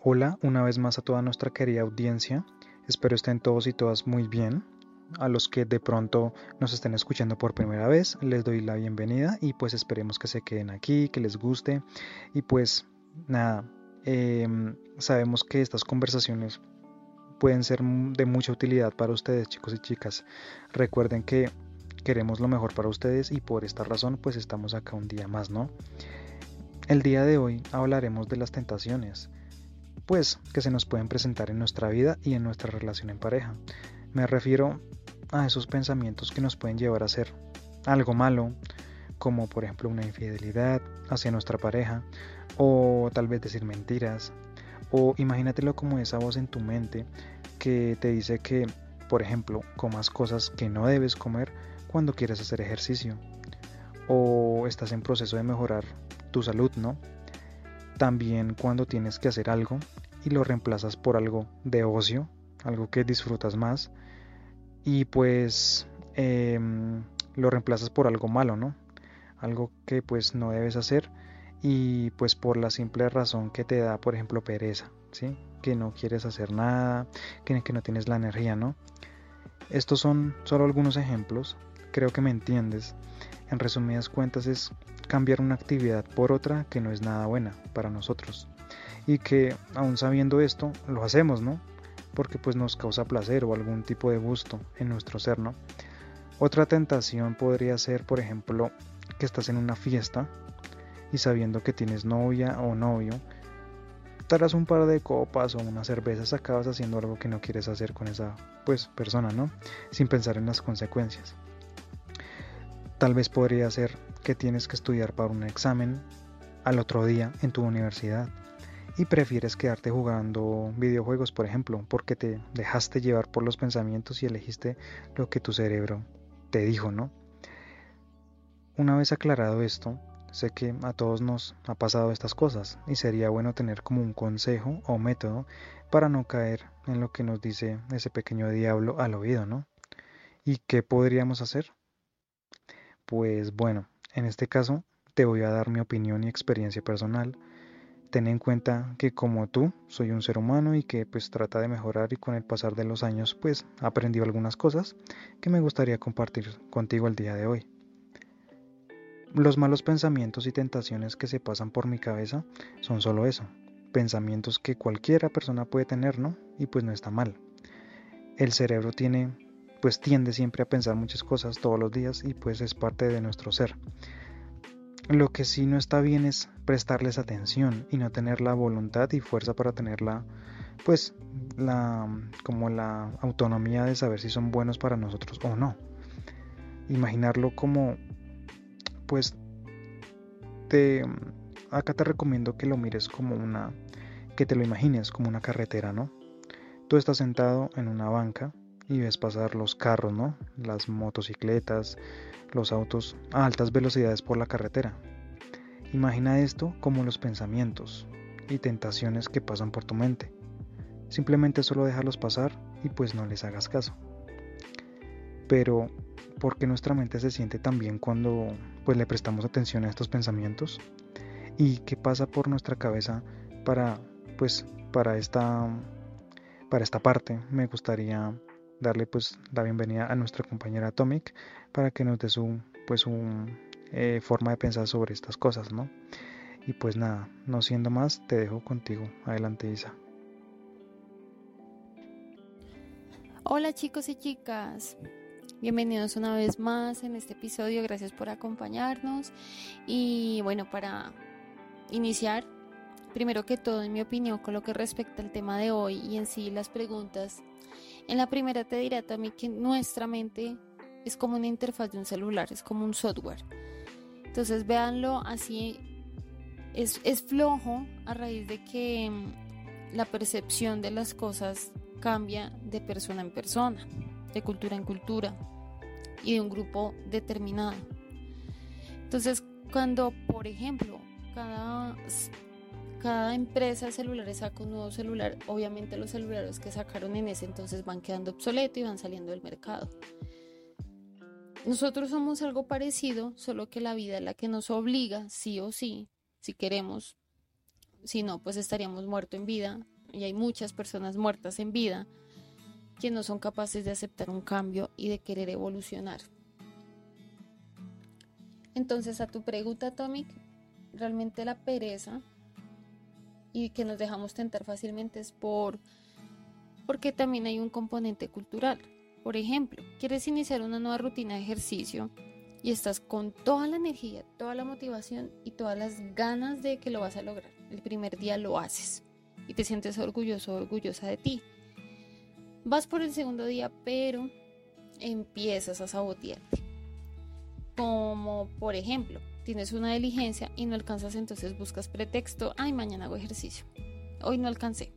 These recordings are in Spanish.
Hola una vez más a toda nuestra querida audiencia. Espero estén todos y todas muy bien. A los que de pronto nos estén escuchando por primera vez, les doy la bienvenida y pues esperemos que se queden aquí, que les guste. Y pues nada, em, sabemos que estas conversaciones pueden ser de mucha utilidad para ustedes chicos y chicas. Recuerden que queremos lo mejor para ustedes y por esta razón pues estamos acá un día más, ¿no? El día de hoy hablaremos de las tentaciones pues que se nos pueden presentar en nuestra vida y en nuestra relación en pareja. Me refiero a esos pensamientos que nos pueden llevar a hacer algo malo, como por ejemplo una infidelidad hacia nuestra pareja, o tal vez decir mentiras, o imagínatelo como esa voz en tu mente que te dice que, por ejemplo, comas cosas que no debes comer cuando quieres hacer ejercicio, o estás en proceso de mejorar tu salud, ¿no? También cuando tienes que hacer algo y lo reemplazas por algo de ocio, algo que disfrutas más, y pues em, lo reemplazas por algo malo, ¿no? Algo que pues no debes hacer y pues por la simple razón que te da, por ejemplo, pereza, ¿sí? Que no quieres hacer nada, que, que no tienes la energía, ¿no? Estos son solo algunos ejemplos, creo que me entiendes. En resumidas cuentas es cambiar una actividad por otra que no es nada buena para nosotros y que aún sabiendo esto lo hacemos, ¿no? Porque pues nos causa placer o algún tipo de gusto en nuestro ser, ¿no? Otra tentación podría ser, por ejemplo, que estás en una fiesta y sabiendo que tienes novia o novio, tras un par de copas o unas cervezas acabas haciendo algo que no quieres hacer con esa pues persona, ¿no? Sin pensar en las consecuencias. Tal vez podría ser que tienes que estudiar para un examen al otro día en tu universidad y prefieres quedarte jugando videojuegos, por ejemplo, porque te dejaste llevar por los pensamientos y elegiste lo que tu cerebro te dijo, ¿no? Una vez aclarado esto, sé que a todos nos ha pasado estas cosas y sería bueno tener como un consejo o método para no caer en lo que nos dice ese pequeño diablo al oído, ¿no? ¿Y qué podríamos hacer? Pues bueno, en este caso te voy a dar mi opinión y experiencia personal. Ten en cuenta que como tú soy un ser humano y que pues trata de mejorar y con el pasar de los años pues aprendido algunas cosas que me gustaría compartir contigo el día de hoy. Los malos pensamientos y tentaciones que se pasan por mi cabeza son solo eso, pensamientos que cualquiera persona puede tener, ¿no? Y pues no está mal. El cerebro tiene pues tiende siempre a pensar muchas cosas todos los días y pues es parte de nuestro ser. Lo que sí no está bien es prestarles atención y no tener la voluntad y fuerza para tenerla, pues, la, como la autonomía de saber si son buenos para nosotros o no. Imaginarlo como, pues, te, acá te recomiendo que lo mires como una, que te lo imagines como una carretera, ¿no? Tú estás sentado en una banca y ves pasar los carros, ¿no? Las motocicletas, los autos a altas velocidades por la carretera. Imagina esto como los pensamientos y tentaciones que pasan por tu mente. Simplemente solo déjalos pasar y pues no les hagas caso. Pero, ¿por qué nuestra mente se siente tan bien cuando pues le prestamos atención a estos pensamientos? ¿Y qué pasa por nuestra cabeza para pues para esta para esta parte me gustaría darle pues la bienvenida a nuestra compañera Atomic para que nos dé su pues su eh, forma de pensar sobre estas cosas, ¿no? Y pues nada, no siendo más, te dejo contigo. Adelante, Isa. Hola chicos y chicas, bienvenidos una vez más en este episodio, gracias por acompañarnos y bueno, para iniciar, primero que todo, en mi opinión, con lo que respecta al tema de hoy y en sí las preguntas en la primera te diré también que nuestra mente es como una interfaz de un celular, es como un software. Entonces véanlo así, es, es flojo a raíz de que mm, la percepción de las cosas cambia de persona en persona, de cultura en cultura y de un grupo determinado. Entonces, cuando, por ejemplo, cada cada empresa de celulares saca un nuevo celular, obviamente los celulares que sacaron en ese entonces van quedando obsoletos y van saliendo del mercado. Nosotros somos algo parecido, solo que la vida es la que nos obliga, sí o sí, si queremos si no, pues estaríamos muertos en vida y hay muchas personas muertas en vida que no son capaces de aceptar un cambio y de querer evolucionar. Entonces, a tu pregunta, Atomic, realmente la pereza y que nos dejamos tentar fácilmente es por porque también hay un componente cultural. Por ejemplo, quieres iniciar una nueva rutina de ejercicio y estás con toda la energía, toda la motivación y todas las ganas de que lo vas a lograr. El primer día lo haces y te sientes orgulloso, orgullosa de ti. Vas por el segundo día, pero empiezas a sabotearte. Como por ejemplo, tienes una diligencia y no alcanzas, entonces buscas pretexto, ay, mañana hago ejercicio. Hoy no alcancé.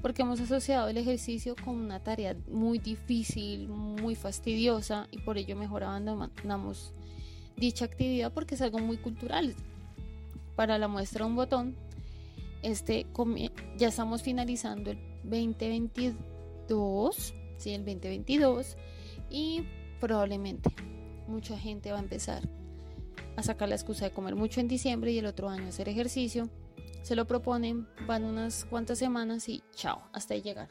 Porque hemos asociado el ejercicio con una tarea muy difícil, muy fastidiosa y por ello mejor abandonamos dicha actividad porque es algo muy cultural. Para la muestra un botón, este ya estamos finalizando el 2022, sí, el 2022 y probablemente mucha gente va a empezar a sacar la excusa de comer mucho en diciembre y el otro año hacer ejercicio. Se lo proponen, van unas cuantas semanas y chao, hasta ahí llegar.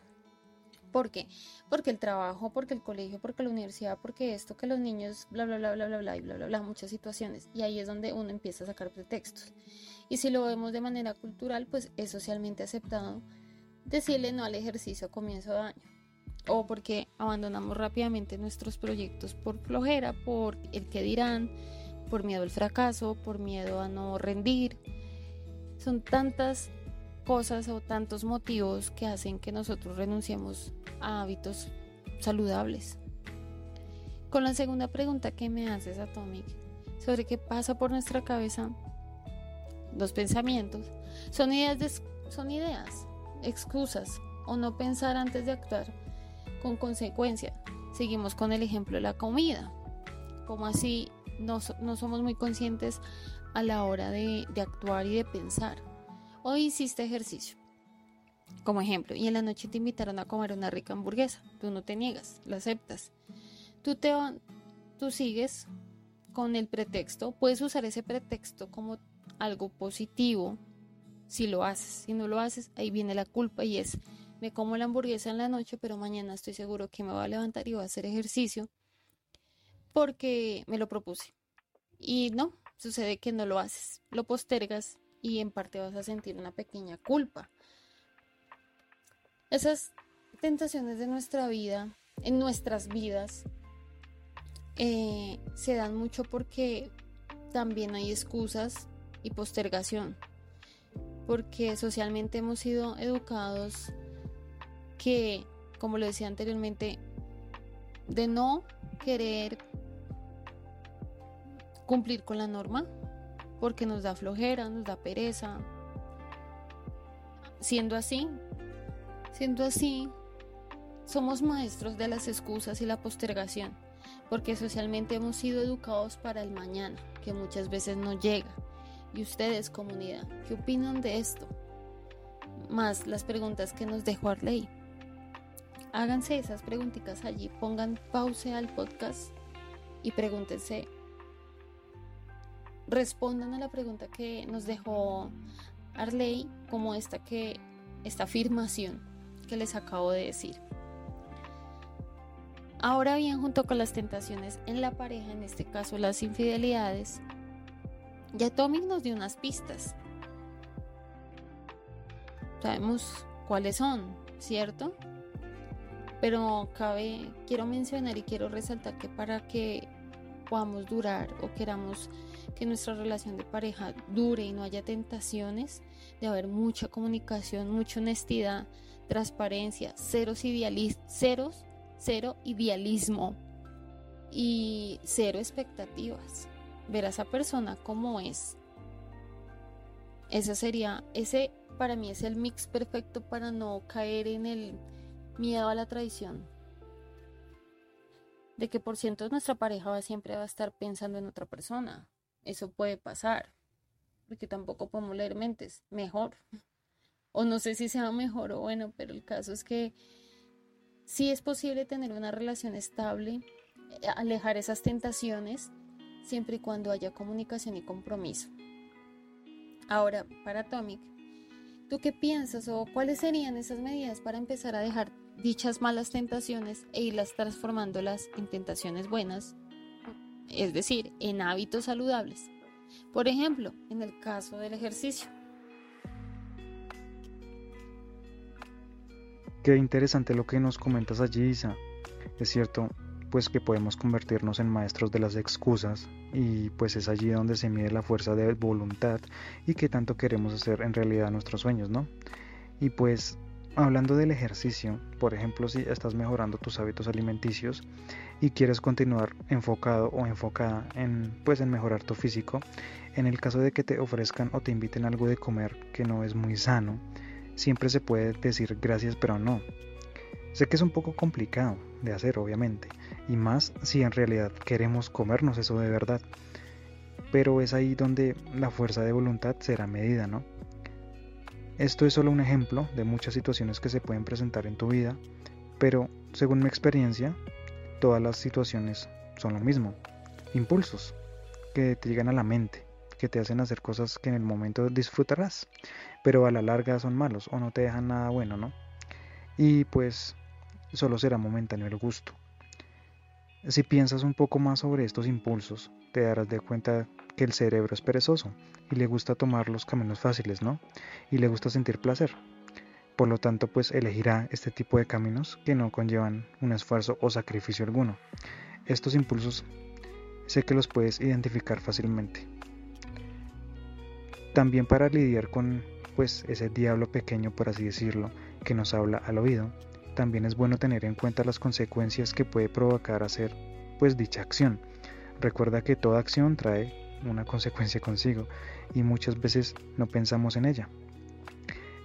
¿Por qué? Porque el trabajo, porque el colegio, porque la universidad, porque esto, que los niños, bla, bla, bla, bla, bla, bla, y bla, bla, bla, muchas situaciones. Y ahí es donde uno empieza a sacar pretextos. Y si lo vemos de manera cultural, pues es socialmente aceptado decirle no al ejercicio a comienzo de año. O porque abandonamos rápidamente nuestros proyectos por flojera, por el que dirán, por miedo al fracaso, por miedo a no rendir. Son tantas cosas o tantos motivos que hacen que nosotros renunciemos a hábitos saludables. Con la segunda pregunta que me haces, Atomic, sobre qué pasa por nuestra cabeza, los pensamientos, son ideas, son ideas, excusas o no pensar antes de actuar con consecuencia. Seguimos con el ejemplo de la comida. Como así no, somos muy conscientes a la hora de, de actuar y de pensar. Hoy hiciste ejercicio, como ejemplo, y en la noche te invitaron a comer una rica hamburguesa. Tú no te niegas, la aceptas. Tú, te, tú sigues con el pretexto, puedes usar ese pretexto como algo positivo si lo haces. Si no lo haces, ahí viene la culpa y es, me como la hamburguesa en la noche, pero mañana estoy seguro que me va a levantar y voy a hacer ejercicio porque me lo propuse. Y no, sucede que no lo haces, lo postergas y en parte vas a sentir una pequeña culpa. Esas tentaciones de nuestra vida, en nuestras vidas, eh, se dan mucho porque también hay excusas y postergación. Porque socialmente hemos sido educados que, como lo decía anteriormente, de no querer cumplir con la norma porque nos da flojera, nos da pereza. Siendo así, siendo así, somos maestros de las excusas y la postergación, porque socialmente hemos sido educados para el mañana, que muchas veces no llega. Y ustedes, comunidad, ¿qué opinan de esto? Más las preguntas que nos dejó Arley. Háganse esas preguntitas allí, pongan pause al podcast y pregúntense respondan a la pregunta que nos dejó Arley como esta que esta afirmación que les acabo de decir. Ahora bien, junto con las tentaciones en la pareja, en este caso las infidelidades, ya Tommy nos dio unas pistas. Sabemos cuáles son, ¿cierto? Pero cabe, quiero mencionar y quiero resaltar que para que podamos durar o queramos que nuestra relación de pareja dure y no haya tentaciones, de haber mucha comunicación, mucha honestidad, transparencia, ceros ceros, cero idealismo y cero expectativas. Ver a esa persona como es. Ese sería, ese para mí es el mix perfecto para no caer en el miedo a la traición de que por ciento nuestra pareja siempre va a estar pensando en otra persona. Eso puede pasar, porque tampoco podemos leer mentes, mejor. O no sé si sea mejor o bueno, pero el caso es que sí es posible tener una relación estable, eh, alejar esas tentaciones, siempre y cuando haya comunicación y compromiso. Ahora, para Atomic, ¿Tú qué piensas o cuáles serían esas medidas para empezar a dejar dichas malas tentaciones e irlas transformándolas en tentaciones buenas? Es decir, en hábitos saludables. Por ejemplo, en el caso del ejercicio. Qué interesante lo que nos comentas allí, Isa. Es cierto, pues que podemos convertirnos en maestros de las excusas y pues es allí donde se mide la fuerza de voluntad y qué tanto queremos hacer en realidad nuestros sueños, ¿no? Y pues hablando del ejercicio, por ejemplo, si estás mejorando tus hábitos alimenticios y quieres continuar enfocado o enfocada en pues en mejorar tu físico, en el caso de que te ofrezcan o te inviten algo de comer que no es muy sano, siempre se puede decir gracias pero no. Sé que es un poco complicado de hacer, obviamente, y más si en realidad queremos comernos eso de verdad. Pero es ahí donde la fuerza de voluntad será medida, ¿no? Esto es solo un ejemplo de muchas situaciones que se pueden presentar en tu vida, pero según mi experiencia, todas las situaciones son lo mismo. Impulsos que te llegan a la mente, que te hacen hacer cosas que en el momento disfrutarás, pero a la larga son malos o no te dejan nada bueno, ¿no? Y pues solo será momentáneo el gusto. Si piensas un poco más sobre estos impulsos, te darás de cuenta que el cerebro es perezoso y le gusta tomar los caminos fáciles, ¿no? Y le gusta sentir placer. Por lo tanto, pues elegirá este tipo de caminos que no conllevan un esfuerzo o sacrificio alguno. Estos impulsos sé que los puedes identificar fácilmente. También para lidiar con pues ese diablo pequeño, por así decirlo, que nos habla al oído, también es bueno tener en cuenta las consecuencias que puede provocar hacer pues dicha acción. Recuerda que toda acción trae una consecuencia consigo y muchas veces no pensamos en ella.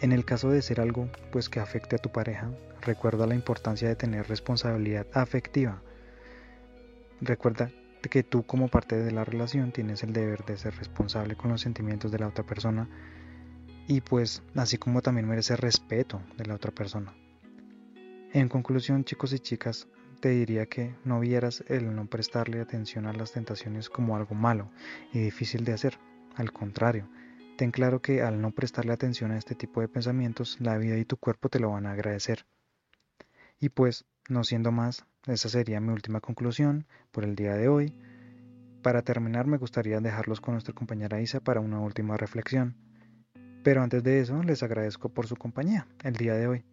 En el caso de ser algo pues que afecte a tu pareja, recuerda la importancia de tener responsabilidad afectiva. Recuerda que tú como parte de la relación tienes el deber de ser responsable con los sentimientos de la otra persona y pues así como también merece respeto de la otra persona. En conclusión, chicos y chicas, te diría que no vieras el no prestarle atención a las tentaciones como algo malo y difícil de hacer. Al contrario, ten claro que al no prestarle atención a este tipo de pensamientos, la vida y tu cuerpo te lo van a agradecer. Y pues, no siendo más, esa sería mi última conclusión por el día de hoy. Para terminar, me gustaría dejarlos con nuestra compañera Isa para una última reflexión. Pero antes de eso, les agradezco por su compañía el día de hoy.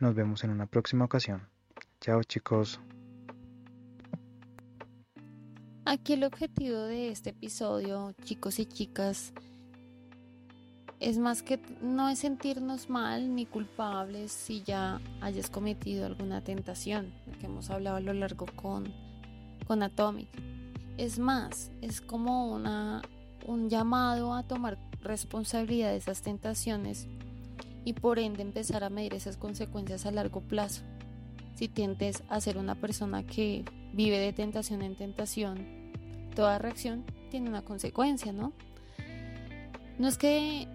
Nos vemos en una próxima ocasión. Chao chicos. Aquí el objetivo de este episodio, chicos y chicas, es más que no es sentirnos mal ni culpables si ya hayas cometido alguna tentación, que hemos hablado a lo largo con, con Atomic. Es más, es como una, un llamado a tomar responsabilidad de esas tentaciones y por ende empezar a medir esas consecuencias a largo plazo. Si tientes a ser una persona que vive de tentación en tentación, toda reacción tiene una consecuencia, ¿no? No es que,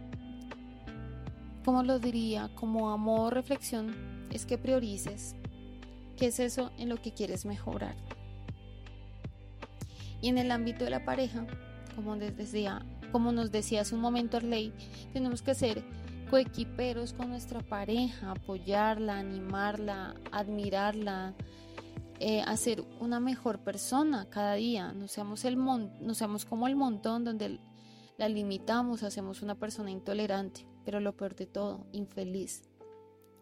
como lo diría, como amor, reflexión, es que priorices qué es eso en lo que quieres mejorar. Y en el ámbito de la pareja, como, como nos decía hace un momento Arley, tenemos que ser coequiperos con nuestra pareja, apoyarla, animarla, admirarla, eh, hacer una mejor persona cada día. No seamos, el no seamos como el montón donde la limitamos, hacemos una persona intolerante, pero lo peor de todo, infeliz.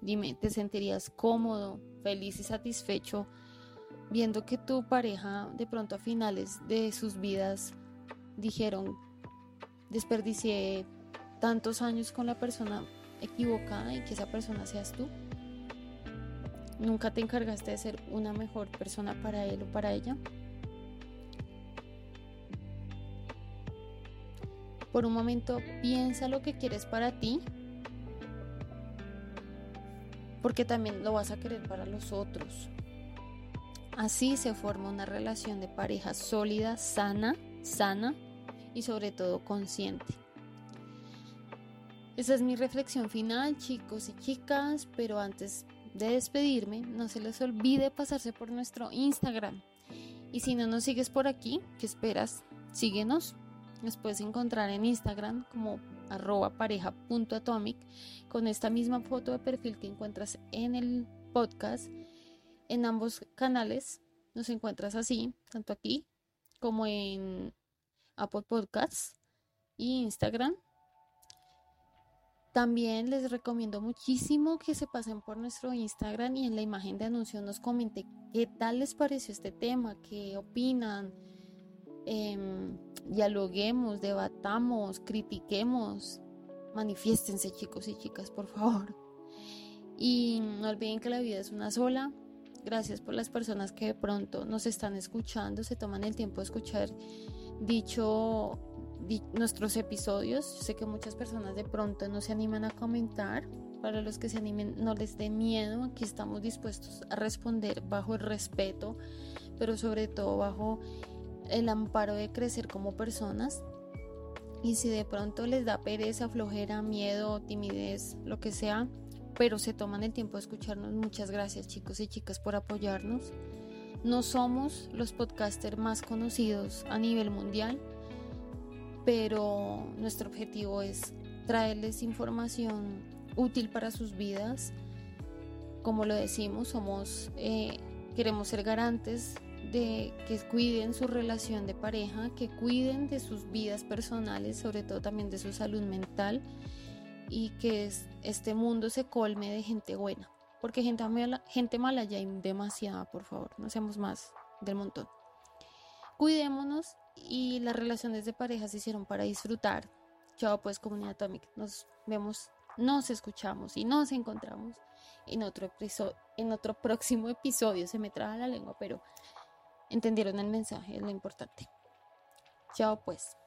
Dime, ¿te sentirías cómodo, feliz y satisfecho viendo que tu pareja de pronto a finales de sus vidas dijeron, desperdicié tantos años con la persona equivocada y que esa persona seas tú. Nunca te encargaste de ser una mejor persona para él o para ella. Por un momento piensa lo que quieres para ti, porque también lo vas a querer para los otros. Así se forma una relación de pareja sólida, sana, sana y sobre todo consciente. Esa es mi reflexión final, chicos y chicas, pero antes de despedirme, no se les olvide pasarse por nuestro Instagram. Y si no nos sigues por aquí, ¿qué esperas? Síguenos. Nos puedes encontrar en Instagram como arroba pareja.atomic con esta misma foto de perfil que encuentras en el podcast. En ambos canales nos encuentras así, tanto aquí como en Apple Podcasts y Instagram. También les recomiendo muchísimo que se pasen por nuestro Instagram y en la imagen de anuncio nos comenten qué tal les pareció este tema, qué opinan, em, dialoguemos, debatamos, critiquemos, manifiéstense chicos y chicas, por favor. Y no olviden que la vida es una sola. Gracias por las personas que de pronto nos están escuchando, se toman el tiempo de escuchar dicho nuestros episodios. Yo sé que muchas personas de pronto no se animan a comentar. Para los que se animen, no les dé miedo. Aquí estamos dispuestos a responder bajo el respeto, pero sobre todo bajo el amparo de crecer como personas. Y si de pronto les da pereza, flojera, miedo, timidez, lo que sea, pero se toman el tiempo de escucharnos, muchas gracias chicos y chicas por apoyarnos. No somos los podcasters más conocidos a nivel mundial, pero nuestro objetivo es traerles información útil para sus vidas. Como lo decimos, somos, eh, queremos ser garantes de que cuiden su relación de pareja, que cuiden de sus vidas personales, sobre todo también de su salud mental y que este mundo se colme de gente buena, porque gente mala, gente mala ya hay demasiada, por favor, no seamos más del montón. Cuidémonos y las relaciones de pareja se hicieron para disfrutar. Chao pues comunidad atómica, nos vemos, nos escuchamos y nos encontramos en otro episodio, en otro próximo episodio. Se me traba la lengua, pero entendieron el mensaje, es lo importante. Chao pues.